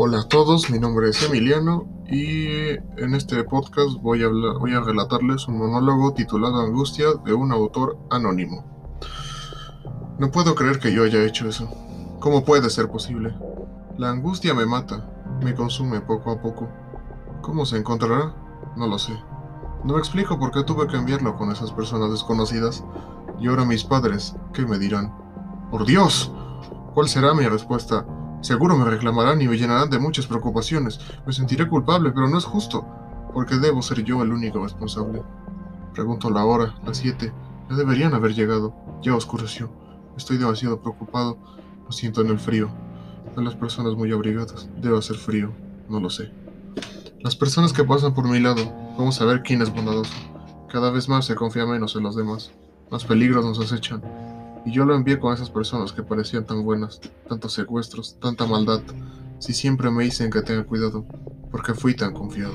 Hola a todos, mi nombre es Emiliano y en este podcast voy a, hablar, voy relatarles un monólogo titulado Angustia de un autor anónimo. No puedo creer que yo haya hecho eso. ¿Cómo puede ser posible? La angustia me mata, me consume poco a poco. ¿Cómo se encontrará? No lo sé. No me explico por qué tuve que enviarlo con esas personas desconocidas. Y ahora mis padres, ¿qué me dirán? ¡Por Dios! ¿Cuál será mi respuesta? Seguro me reclamarán y me llenarán de muchas preocupaciones. Me sentiré culpable, pero no es justo, porque debo ser yo el único responsable. Pregunto la hora, las siete. Ya deberían haber llegado. Ya oscureció. Estoy demasiado preocupado. Lo siento en el frío. De las personas muy abrigadas. Debe hacer frío. No lo sé. Las personas que pasan por mi lado, vamos a ver quién es bondadoso. Cada vez más se confía menos en los demás. Más peligros nos acechan. Y yo lo envié con esas personas que parecían tan buenas, tantos secuestros, tanta maldad, si siempre me dicen que tenga cuidado, porque fui tan confiado.